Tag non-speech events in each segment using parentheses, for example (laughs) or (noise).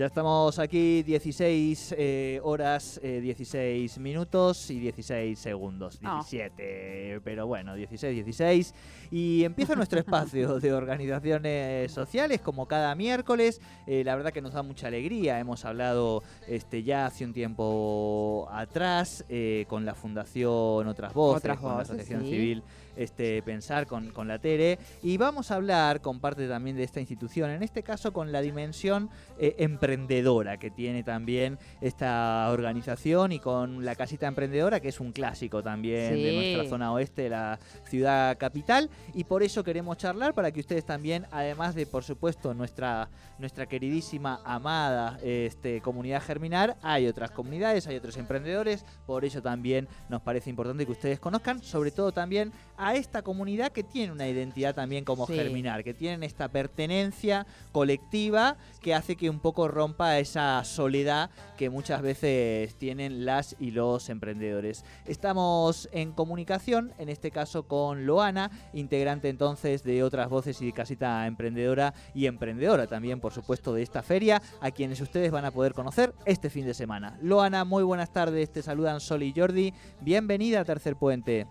Ya estamos aquí 16 eh, horas, 16 eh, minutos y 16 segundos. 17, pero bueno, 16, 16. Y empieza nuestro (laughs) espacio de organizaciones sociales como cada miércoles. Eh, la verdad que nos da mucha alegría. Hemos hablado este, ya hace un tiempo atrás con la Fundación Otras Voces, con la Asociación Civil este, Pensar, con, con la TERE. Y vamos a hablar con parte también de esta institución, en este caso con la dimensión empresarial emprendedora que tiene también esta organización y con la casita emprendedora, que es un clásico también de nuestra zona oeste la ciudad capital. Y por eso queremos charlar para que ustedes también, además de, por supuesto, nuestra, nuestra queridísima, amada este, comunidad Germinar, hay otras comunidades, hay otros emprendedores. Por eso también nos parece importante que ustedes conozcan, sobre todo también a esta comunidad que tiene una identidad también como Germinar, que tienen esta pertenencia colectiva que hace que un poco rompa esa soledad que muchas veces tienen las y los emprendedores. Estamos en comunicación, en este caso con Loana, integrante entonces de otras voces y casita emprendedora y emprendedora también, por supuesto, de esta feria, a quienes ustedes van a poder conocer este fin de semana. Loana, muy buenas tardes, te saludan Sol y Jordi. Bienvenida a Tercer Puente.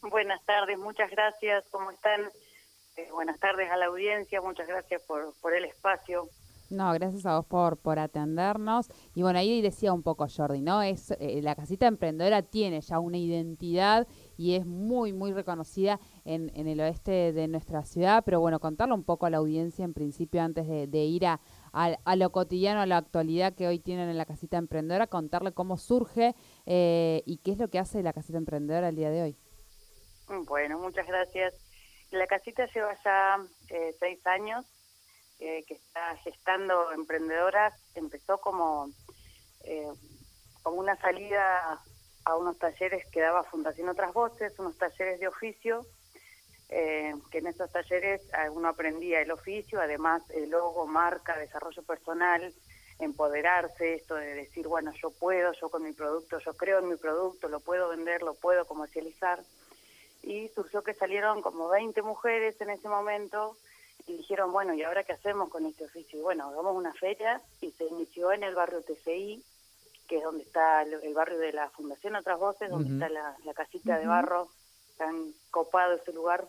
Buenas tardes, muchas gracias. ¿Cómo están? Eh, buenas tardes a la audiencia, muchas gracias por el espacio. No, gracias a vos por, por atendernos. Y bueno, ahí decía un poco Jordi, ¿no? Es eh, La casita emprendedora tiene ya una identidad y es muy, muy reconocida en, en, el oeste de nuestra ciudad. Pero bueno, contarle un poco a la audiencia en principio antes de, ir a, lo cotidiano, a la actualidad que hoy tienen en la casita emprendedora, contarle cómo surge eh, y qué es lo que hace la casita emprendedora el día de hoy. Bueno, muchas gracias. La casita lleva ya eh, seis años que está gestando emprendedoras empezó como, eh, como una salida a unos talleres que daba Fundación Otras Voces, unos talleres de oficio, eh, que en esos talleres uno aprendía el oficio, además el logo, marca, desarrollo personal, empoderarse, esto de decir, bueno, yo puedo, yo con mi producto, yo creo en mi producto, lo puedo vender, lo puedo comercializar. Y surgió que salieron como 20 mujeres en ese momento y dijeron, bueno, ¿y ahora qué hacemos con este oficio? Y bueno, hagamos una feria y se inició en el barrio TCI, que es donde está el, barrio de la Fundación Otras Voces, donde está la, casita de barro, tan copado ese lugar.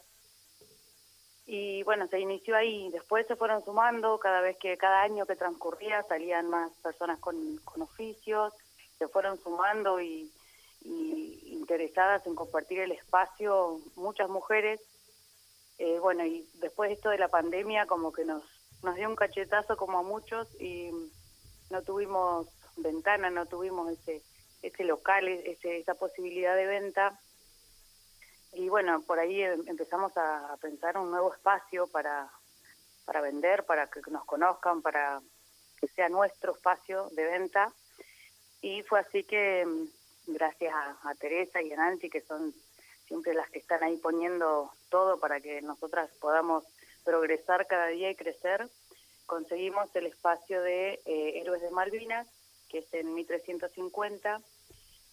Y bueno, se inició ahí, después se fueron sumando, cada vez que, cada año que transcurría salían más personas con, con oficios, se fueron sumando y, y interesadas en compartir el espacio, muchas mujeres eh, bueno, y después esto de la pandemia como que nos, nos dio un cachetazo como a muchos y no tuvimos ventana, no tuvimos ese, ese local, ese, esa posibilidad de venta. Y bueno, por ahí em, empezamos a, pensar un nuevo espacio para, para vender, para que nos conozcan, para que sea nuestro espacio de venta. Y fue así que, em, gracias a, a Teresa y a Nancy, que son siempre las que están ahí poniendo todo para que nosotras podamos progresar cada día y crecer, conseguimos el espacio de eh, Héroes de Malvinas, que es en 1350,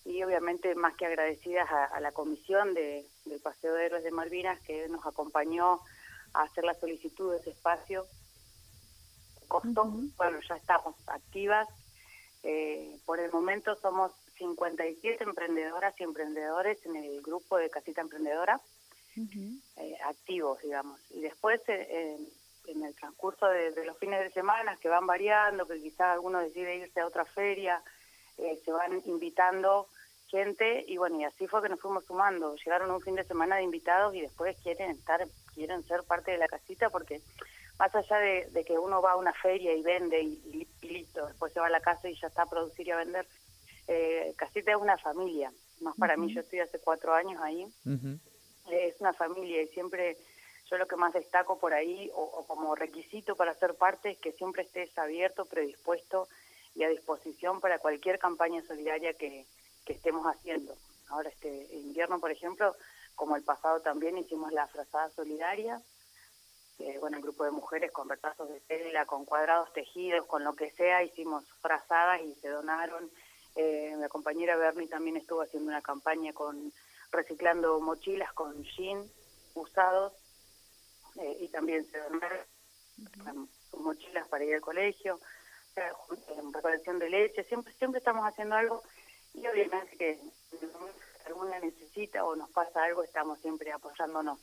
y obviamente más que agradecidas a, la comisión de, del Paseo de Héroes de Malvinas que nos acompañó a hacer la solicitud de ese espacio. Costó, bueno, ya estamos activas. Eh, por el momento somos 57 emprendedoras y emprendedores en el grupo de Casita Emprendedora, eh, activos, digamos. Y después, eh, en el transcurso de, los fines de semana, que van variando, que quizás alguno decide irse a otra feria, eh, se van invitando gente y bueno, y así fue que nos fuimos sumando. Llegaron un fin de semana de invitados y después quieren estar, quieren ser parte de la casita porque más allá de, que uno va a una feria y vende y, y, listo, después se va a la casa y ya está a producir y a vender, eh, Casita es una familia, más para mí, yo estoy hace cuatro años ahí, es una familia y siempre yo lo que más destaco por ahí o, como requisito para ser parte es que siempre estés abierto, predispuesto y a disposición para cualquier campaña solidaria que, que estemos haciendo. Ahora este invierno, por ejemplo, como el pasado también hicimos la frazada solidaria, eh, bueno, el grupo de mujeres con retazos de tela, con cuadrados tejidos, con lo que sea, hicimos frazadas y se donaron Eh, mi compañera Bernie también estuvo haciendo una campaña con reciclando mochilas con jeans usados eh, y también se donaron mochilas para ir al colegio, en preparación de leche, siempre siempre estamos haciendo algo y obviamente que si alguna necesita o nos pasa algo estamos siempre apoyándonos.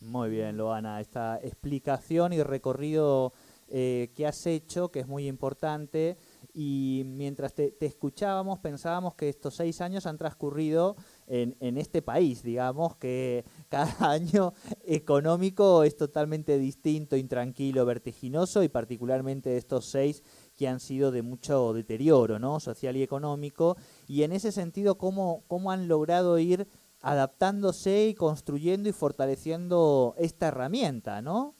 Muy bien, Loana, esta explicación y recorrido eh, que has hecho, que es muy importante, y mientras te, escuchábamos pensábamos que estos seis años han transcurrido en, este país, digamos, que cada (laughs) año económico es totalmente distinto, intranquilo, vertiginoso, y particularmente estos seis que han sido de mucho deterioro, ¿no? Social y económico, y en ese sentido, ¿cómo, cómo han logrado ir adaptándose y construyendo y fortaleciendo esta herramienta, ¿no?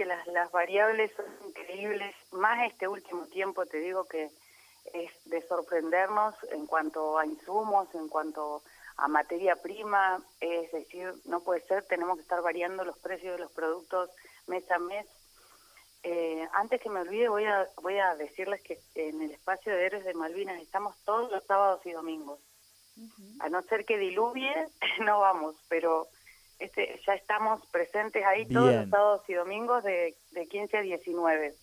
Que las, las variables son increíbles, más este último tiempo te digo que es de sorprendernos en cuanto a insumos, en cuanto a materia prima, es decir, no puede ser, tenemos que estar variando los precios de los productos mes a mes. Eh, antes que me olvide, voy a, voy a decirles que en el espacio de Héroes de Malvinas estamos todos los sábados y domingos. A no ser que diluvie, (laughs) no vamos, pero este, ya estamos presentes ahí todos los sábados y domingos de, de 15 a 19.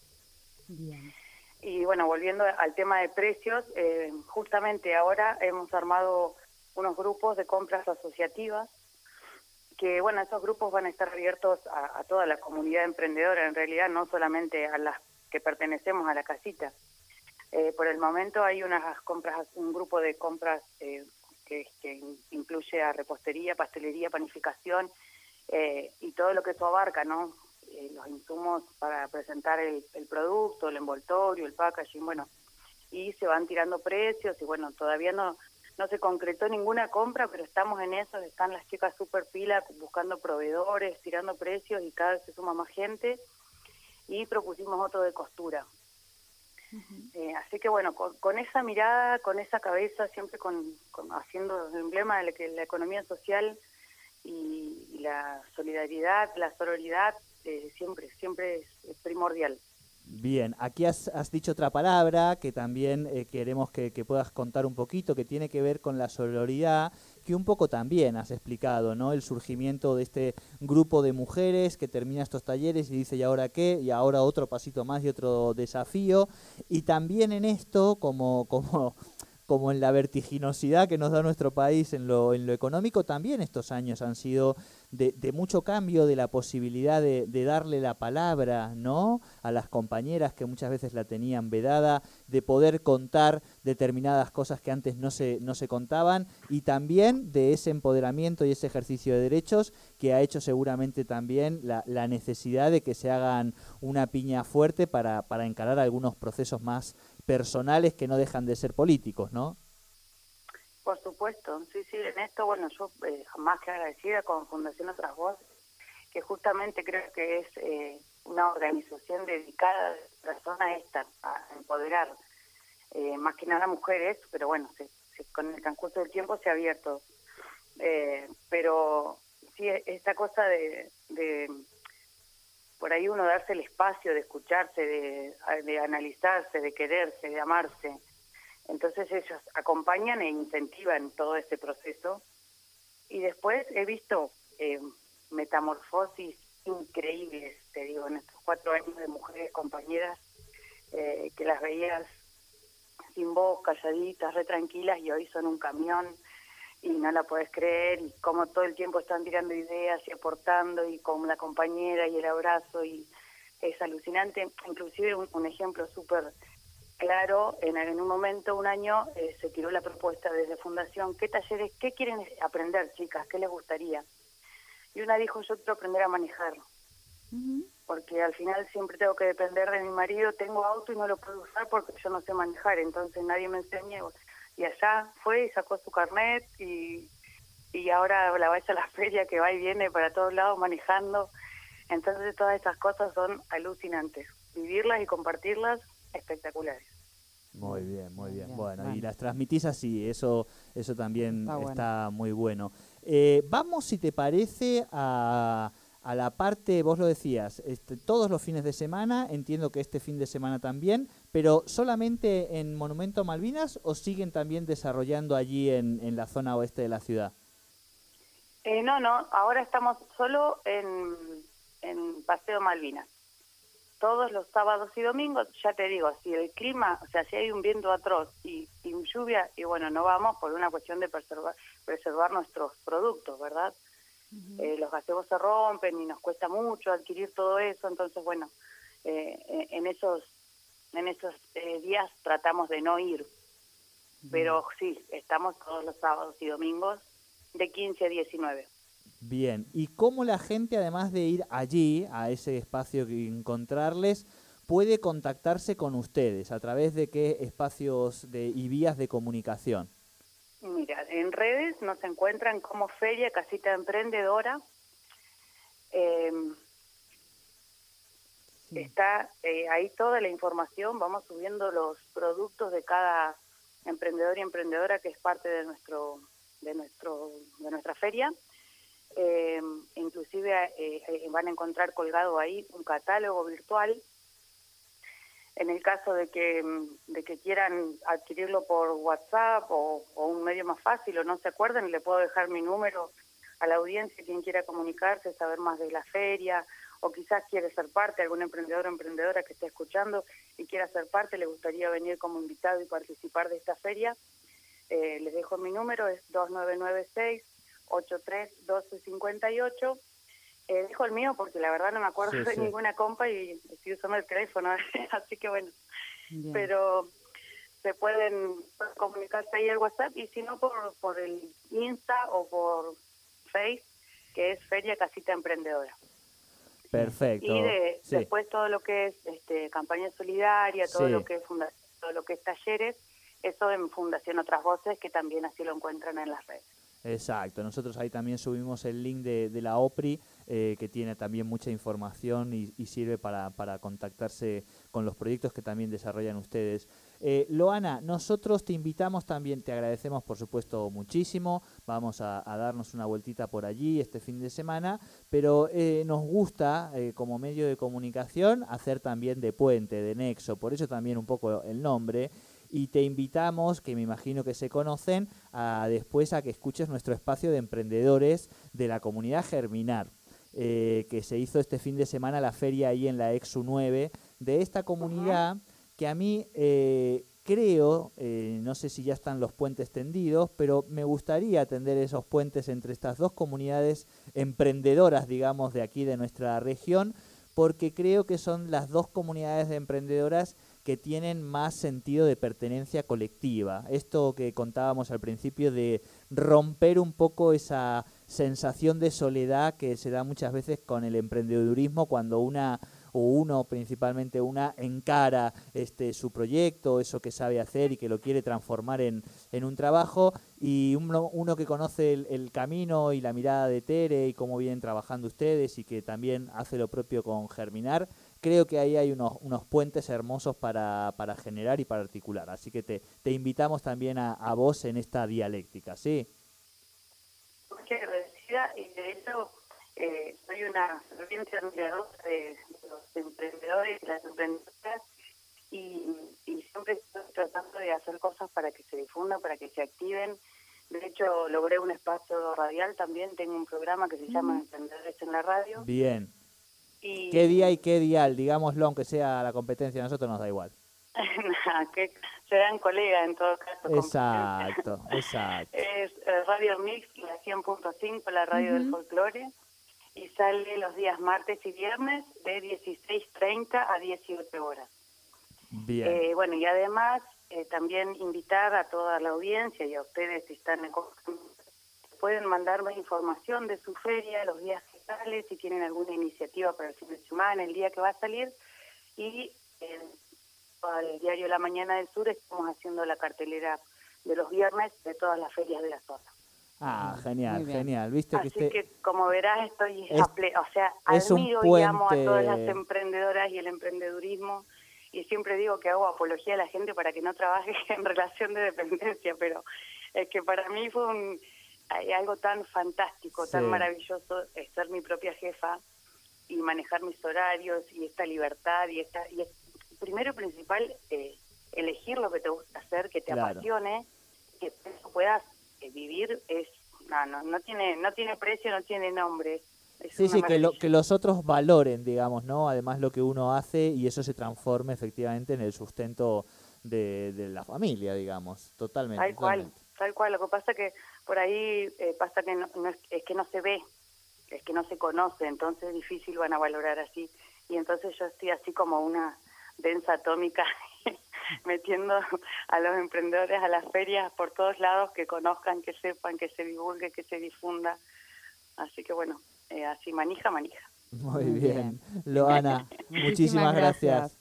Y bueno, volviendo al tema de precios, eh, justamente ahora hemos armado unos grupos de compras asociativas, que bueno, esos grupos van a estar abiertos a, toda la comunidad emprendedora, en realidad no solamente a las que pertenecemos a la casita. Eh, por el momento hay unas compras, un grupo de compras eh, que, incluye a repostería, pastelería, panificación eh, y todo lo que eso abarca, ¿no? Eh, los insumos para presentar el, producto, el envoltorio, el packaging, bueno, y se van tirando precios y bueno, todavía no no se concretó ninguna compra, pero estamos en eso, están las chicas super pilas buscando proveedores, tirando precios y cada vez se suma más gente y propusimos otro de costura. Eh, así que bueno, con, esa mirada, con esa cabeza, siempre con, haciendo el emblema de que la economía social y, la solidaridad, la sororidad, eh, siempre, siempre es, primordial. Bien, aquí has, dicho otra palabra que también eh, queremos que, que, puedas contar un poquito, que tiene que ver con la sororidad que un poco también has explicado, ¿no? El surgimiento de este grupo de mujeres que termina estos talleres y dice, ¿y ahora qué? Y ahora otro pasito más y otro desafío. Y también en esto, como, como como en la vertiginosidad que nos da nuestro país en lo, en lo económico, también estos años han sido de, mucho cambio, de la posibilidad de, darle la palabra ¿no? a las compañeras que muchas veces la tenían vedada, de poder contar determinadas cosas que antes no se, no se contaban, y también de ese empoderamiento y ese ejercicio de derechos que ha hecho seguramente también la, la necesidad de que se hagan una piña fuerte para, para encarar algunos procesos más personales que no dejan de ser políticos, ¿no? Por supuesto, sí, sí, en esto, bueno, yo eh, más que agradecida con Fundación Otras Voces, que justamente creo que es eh, una organización dedicada a personas esta, a empoderar eh, más que nada mujeres, pero bueno, con el transcurso del tiempo se ha abierto. pero sí, esta cosa de por ahí uno darse el espacio de escucharse, de, analizarse, de quererse, de amarse. Entonces ellos acompañan e incentivan todo este proceso. Y después he visto eh, metamorfosis increíbles, te digo, en estos cuatro años de mujeres compañeras eh, que las veías sin voz, calladitas, re tranquilas y hoy son un camión y no la puedes creer y como todo el tiempo están tirando ideas y aportando y con la compañera y el abrazo y es alucinante. Inclusive un, ejemplo súper claro, en, en, un momento, un año, eh, se tiró la propuesta desde Fundación, ¿qué talleres, qué quieren aprender chicas? ¿Qué les gustaría? Y una dijo, yo quiero aprender a manejar. Porque al final siempre tengo que depender de mi marido, tengo auto y no lo puedo usar porque yo no sé manejar, entonces nadie me enseña y allá fue y sacó su carnet y, y ahora la vaya a la feria que va y viene para todos lados manejando. Entonces todas esas cosas son alucinantes. Vivirlas y compartirlas, espectaculares. Muy bien, muy bien. Bueno, y las transmitís así, eso, eso también está, muy bueno. Eh, vamos, si te parece, a, a la parte, vos lo decías, este, todos los fines de semana, entiendo que este fin de semana también, pero solamente en Monumento Malvinas o siguen también desarrollando allí en, la zona oeste de la ciudad? Eh, no, no, ahora estamos solo en, en Paseo Malvinas. Todos los sábados y domingos, ya te digo, si el clima, o sea, si hay un viento atroz y, y lluvia, y bueno, no vamos por una cuestión de preservar, preservar nuestros productos, ¿verdad? Eh, los gazebos se rompen y nos cuesta mucho adquirir todo eso, entonces bueno, eh, en esos en esos eh, días tratamos de no ir, pero sí, estamos todos los sábados y domingos de 15 a 19. Bien, ¿y cómo la gente, además de ir allí, a ese espacio que encontrarles, puede contactarse con ustedes? ¿A través de qué espacios de, y vías de comunicación? Mira, en redes nos encuentran como Feria Casita Emprendedora. Eh, Sí. Está eh, ahí toda la información, vamos subiendo los productos de cada emprendedor y emprendedora que es parte de nuestro de nuestro de nuestra feria. Eh, inclusive eh, van a encontrar colgado ahí un catálogo virtual. En el caso de que mm, de que quieran adquirirlo por WhatsApp o, un medio más fácil o no se acuerden, le puedo dejar mi número a la audiencia quien quiera comunicarse, saber más de la feria o quizás quiere ser parte, algún emprendedor o emprendedora que esté escuchando y quiera ser parte, le gustaría venir como invitado y participar de esta feria, eh, les dejo mi número, es 2996-831258. Eh, dejo el mío porque la verdad no me acuerdo Sí, de sí. ninguna compa y estoy usando el teléfono, (laughs) así que bueno, Bien. pero se pueden comunicarse ahí al WhatsApp y si no por, por el Insta o por Face, que es Feria Casita Emprendedora. Perfecto. Y de, Sí. después todo lo que es este, campaña solidaria, todo lo que es todo lo que es talleres, eso en Fundación Otras Voces, que también así lo encuentran en las redes. Exacto, nosotros ahí también subimos el link de, la OPRI, eh, que tiene también mucha información y, y sirve para, para contactarse con los proyectos que también desarrollan ustedes. Eh, Loana, nosotros te invitamos también, te agradecemos por supuesto muchísimo, vamos a, a darnos una vueltita por allí este fin de semana, pero eh, nos gusta eh, como medio de comunicación hacer también de puente, de nexo, por eso también un poco el nombre y te invitamos, que me imagino que se conocen, a después a que escuches nuestro espacio de emprendedores de la comunidad Germinar, eh, que se hizo este fin de semana la feria ahí en la Exu 9 de esta comunidad que a mí eh, creo, eh, no sé si ya están los puentes tendidos, pero me gustaría tender esos puentes entre estas dos comunidades emprendedoras, digamos, de aquí de nuestra región, porque creo que son las dos comunidades de emprendedoras que tienen más sentido de pertenencia colectiva. Esto que contábamos al principio de romper un poco esa sensación de soledad que se da muchas veces con el emprendedurismo cuando una o uno principalmente una encara este su proyecto, eso que sabe hacer y que lo quiere transformar en, en un trabajo y uno, uno que conoce el, el camino y la mirada de Tere y cómo vienen trabajando ustedes y que también hace lo propio con Germinar, creo que ahí hay unos, unos puentes hermosos para, para generar y para articular. Así que te, te invitamos también a, a vos en esta dialéctica, ¿sí? Muy agradecida y de hecho eh, soy una ferviente admiradora de, de los emprendedores y las emprendedoras y, y siempre estoy tratando de hacer cosas para que se difundan, para que se activen. De hecho, logré un espacio radial también, tengo un programa que se llama Emprendedores en la Radio. Bien. Y, ¿Qué día y qué dial? Digámoslo, aunque sea la competencia, a nosotros nos da igual. (laughs) Que serán colegas en todo caso. Exacto, exacto. Es eh, Radio Mix, la 100.5, la radio del folclore, y sale los días martes y viernes de 16.30 a 18 horas. Bien. Eh, bueno, y además eh, también invitar a toda la audiencia y a ustedes si están en pueden mandarme información de su feria, los días si tienen alguna iniciativa para el fin de semana, el día que va a salir, y en al diario La Mañana del Sur estamos haciendo la cartelera de los viernes de todas las ferias de la zona. Ah, genial, genial. Viste que Así este... que, como verás, estoy Es- a ple- o sea, admiro y amo a todas las emprendedoras y el emprendedurismo y siempre digo que hago apología a la gente para que no trabaje (laughs) en relación de dependencia, pero es que para mí fue un, hay algo tan fantástico, tan maravilloso eh, ser mi propia jefa y manejar mis horarios y esta libertad y esta y es- primero principal, eh, elegir lo que te gusta hacer, que te apasione, que puedas eh, vivir, es no, no, no tiene, no tiene precio, no tiene nombre. sí, sí, que, lo, que los otros valoren, digamos, ¿no? Además lo que uno hace y eso se transforme efectivamente en el sustento de, la familia, digamos, totalmente. Tal cual, tal cual. Lo que pasa que por ahí eh, pasa que no, es, que no se ve, es que no se conoce, entonces es difícil van a valorar así. Y entonces yo estoy así como una densa atómica (laughs) metiendo a los emprendedores a las ferias por todos lados, que conozcan, que sepan, que se divulgue, que se difunda. Así que bueno, eh, así manija, manija. Muy bien. Loana, (laughs) muchísimas gracias.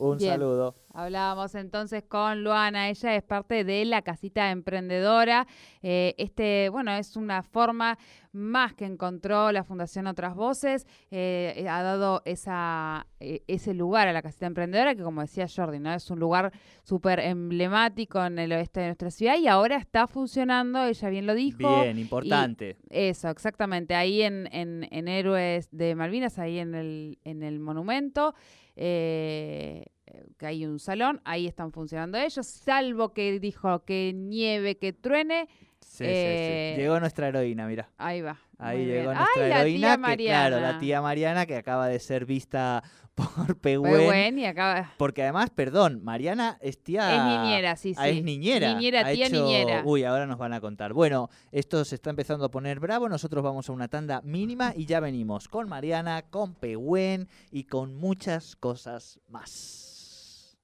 Un saludo. Hablábamos entonces con Luana, ella es parte de la casita emprendedora. Eh, este, bueno, es una forma más que encontró la Fundación Otras Voces, eh, ha dado esa, eh, ese lugar a la casita emprendedora, que como decía Jordi, ¿no? Es un lugar súper emblemático en el oeste de nuestra ciudad y ahora está funcionando, ella bien lo dijo. Bien, importante. eso, exactamente, ahí en, en, en, Héroes de Malvinas, ahí en el, en el monumento. Eh, que hay un salón, ahí están funcionando ellos, salvo que dijo que nieve, que truene. Sí, sí, eh, Llegó nuestra heroína, mira. Ahí va. Ahí llegó nuestra heroína, que claro, la tía Mariana que acaba de ser vista (laughs) por Pehuen. y acaba... Porque además, perdón, Mariana es tía... Es niñera, sí, ah, sí. Es niñera. Niñera, tía niñera. Uy, ahora nos van a contar. Bueno, esto se está empezando a poner bravo, nosotros vamos a una tanda mínima y ya venimos con Mariana, con Pehuen y con muchas cosas más.